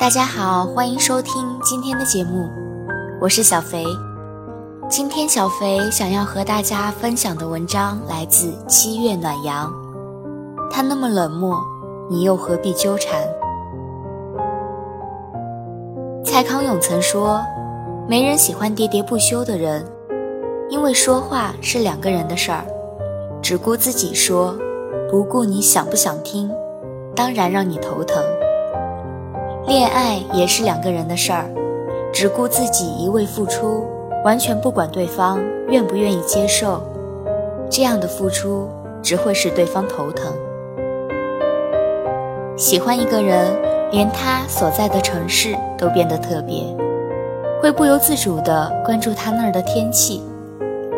大家好，欢迎收听今天的节目，我是小肥。今天小肥想要和大家分享的文章来自七月暖阳。他那么冷漠，你又何必纠缠？蔡康永曾说，没人喜欢喋喋不休的人，因为说话是两个人的事儿，只顾自己说，不顾你想不想听，当然让你头疼。恋爱也是两个人的事儿，只顾自己一味付出，完全不管对方愿不愿意接受，这样的付出只会使对方头疼。喜欢一个人，连他所在的城市都变得特别，会不由自主地关注他那儿的天气。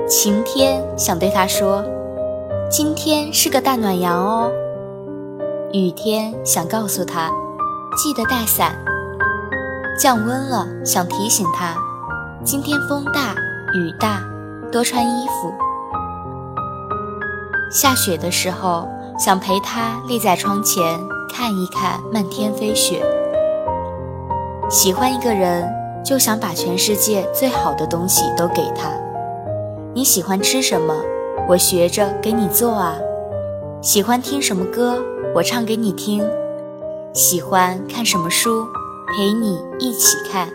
晴天想对他说：“今天是个大暖阳哦。”雨天想告诉他。记得带伞。降温了，想提醒他，今天风大雨大，多穿衣服。下雪的时候，想陪他立在窗前看一看漫天飞雪。喜欢一个人，就想把全世界最好的东西都给他。你喜欢吃什么，我学着给你做啊。喜欢听什么歌，我唱给你听。喜欢看什么书，陪你一起看；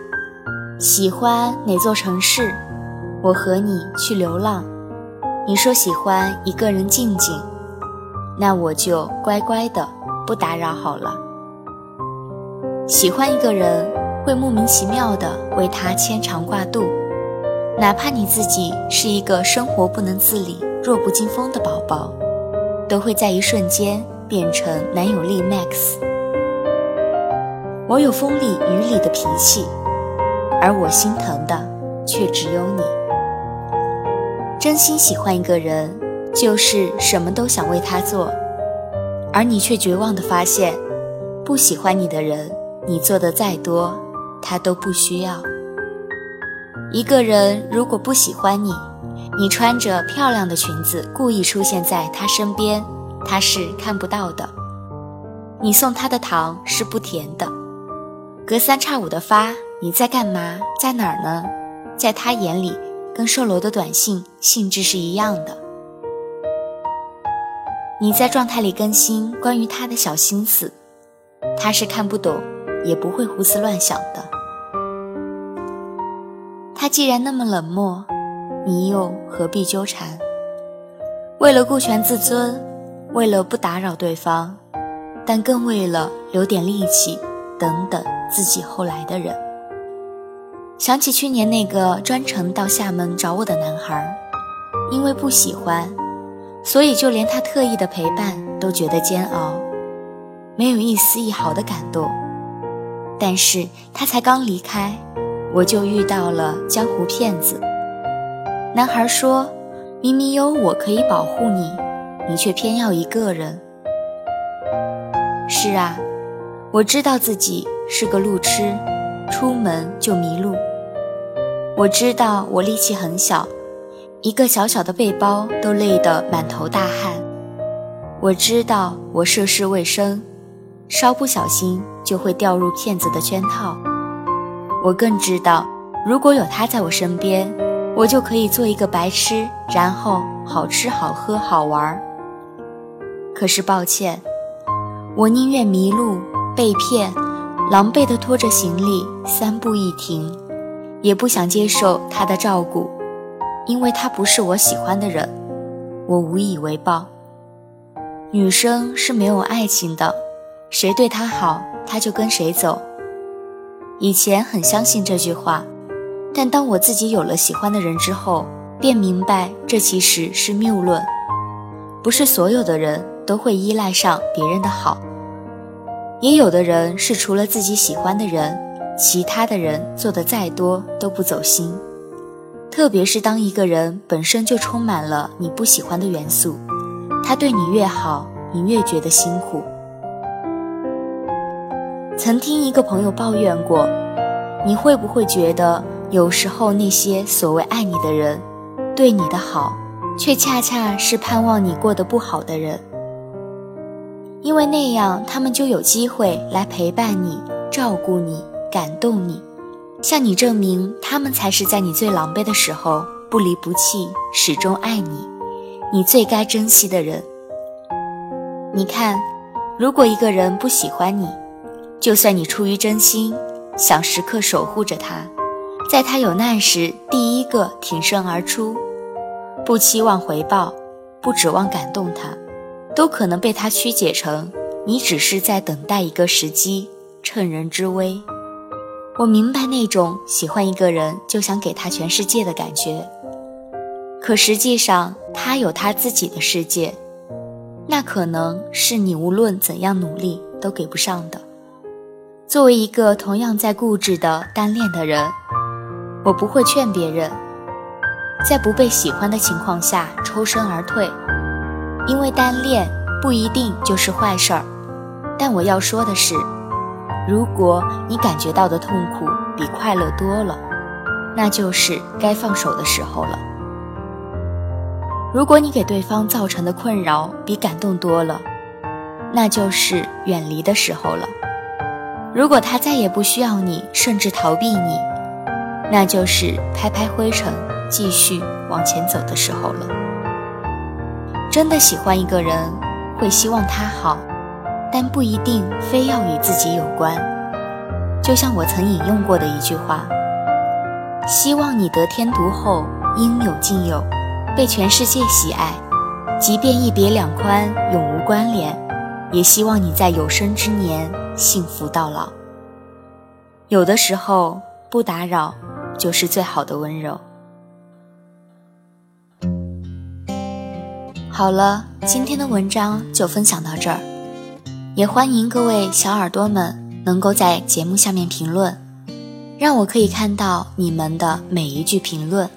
喜欢哪座城市，我和你去流浪。你说喜欢一个人静静，那我就乖乖的不打扰好了。喜欢一个人，会莫名其妙的为他牵肠挂肚，哪怕你自己是一个生活不能自理、弱不禁风的宝宝，都会在一瞬间变成男友力 max。我有风里雨里的脾气，而我心疼的却只有你。真心喜欢一个人，就是什么都想为他做，而你却绝望的发现，不喜欢你的人，你做的再多，他都不需要。一个人如果不喜欢你，你穿着漂亮的裙子故意出现在他身边，他是看不到的。你送他的糖是不甜的。隔三差五的发，你在干嘛？在哪儿呢？在他眼里，跟售楼的短信性质是一样的。你在状态里更新关于他的小心思，他是看不懂，也不会胡思乱想的。他既然那么冷漠，你又何必纠缠？为了顾全自尊，为了不打扰对方，但更为了留点力气，等等。自己后来的人，想起去年那个专程到厦门找我的男孩，因为不喜欢，所以就连他特意的陪伴都觉得煎熬，没有一丝一毫的感动。但是他才刚离开，我就遇到了江湖骗子。男孩说：“明明有我可以保护你，你却偏要一个人。”是啊，我知道自己。是个路痴，出门就迷路。我知道我力气很小，一个小小的背包都累得满头大汗。我知道我涉世未深，稍不小心就会掉入骗子的圈套。我更知道，如果有他在我身边，我就可以做一个白痴，然后好吃好喝好玩。可是抱歉，我宁愿迷路被骗。狼狈地拖着行李，三步一停，也不想接受他的照顾，因为他不是我喜欢的人，我无以为报。女生是没有爱情的，谁对她好，她就跟谁走。以前很相信这句话，但当我自己有了喜欢的人之后，便明白这其实是谬论。不是所有的人都会依赖上别人的好。也有的人是除了自己喜欢的人，其他的人做的再多都不走心。特别是当一个人本身就充满了你不喜欢的元素，他对你越好，你越觉得辛苦。曾听一个朋友抱怨过，你会不会觉得有时候那些所谓爱你的人，对你的好，却恰恰是盼望你过得不好的人？因为那样，他们就有机会来陪伴你，照顾你、感动你，向你证明他们才是在你最狼狈的时候不离不弃、始终爱你，你最该珍惜的人。你看，如果一个人不喜欢你，就算你出于真心，想时刻守护着他，在他有难时第一个挺身而出，不期望回报，不指望感动他，都可能被他曲解成你只是在等待一个时机，趁人之危。我明白那种喜欢一个人就想给他全世界的感觉，可实际上他有他自己的世界，那可能是你无论怎样努力都给不上的。作为一个同样在固执的单恋的人，我不会劝别人在不被喜欢的情况下抽身而退，因为单恋不一定就是坏事儿。但我要说的是，如果你感觉到的痛苦比快乐多了，那就是该放手的时候了。如果你给对方造成的困扰比感动多了，那就是远离的时候了。如果他再也不需要你，甚至逃避你，那就是拍拍灰尘，继续往前走的时候了。真的喜欢一个人，会希望他好，但不一定非要与自己有关。就像我曾引用过的一句话：“希望你得天独厚，应有尽有，被全世界喜爱，即便一别两宽，永无关联。”也希望你在有生之年幸福到老。有的时候不打扰，就是最好的温柔。好了，今天的文章就分享到这儿，也欢迎各位小耳朵们能够在节目下面评论，让我可以看到你们的每一句评论，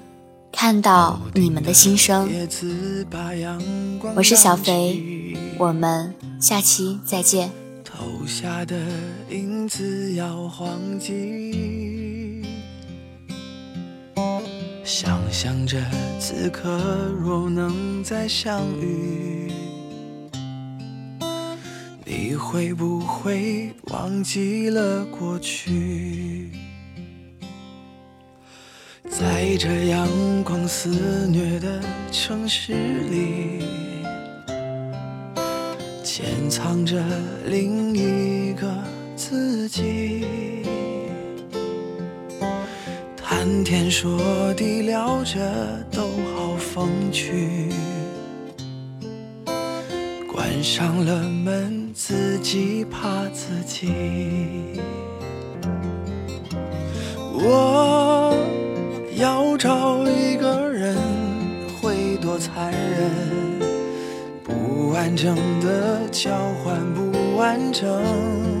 看到你们的心声。我是小肥，我们。下期再见投下的影子要忘记想象着此刻若能再相遇你会不会忘记了过去？在这阳光肆虐的城市里潜藏着另一个自己，谈天说地聊着都好风趣，关上了门自己怕自己。我要找一个人，会多残忍？不完整的交换，不完整。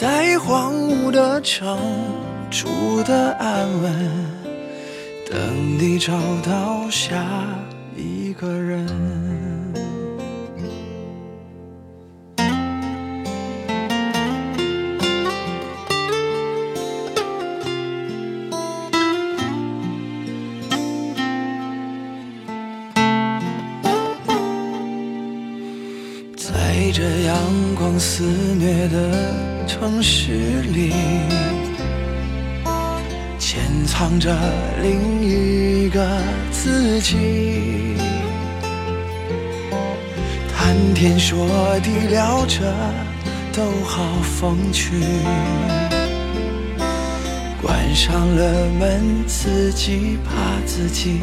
在荒芜的城住的安稳，等你找到下一个人。城市里，潜藏着另一个自己。谈天说地聊着都好风趣，关上了门自己怕自己。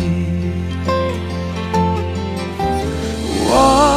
我。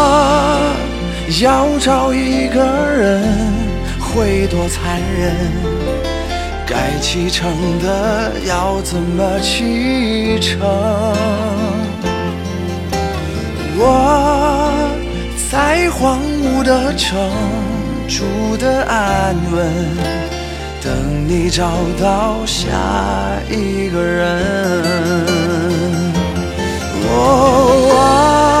要找一个人，会多残忍？该启程的要怎么启程？我在荒芜的城住的安稳，等你找到下一个人。我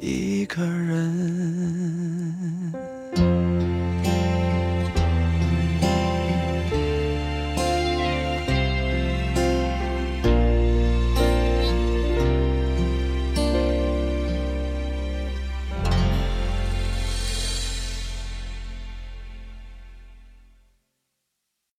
一个人。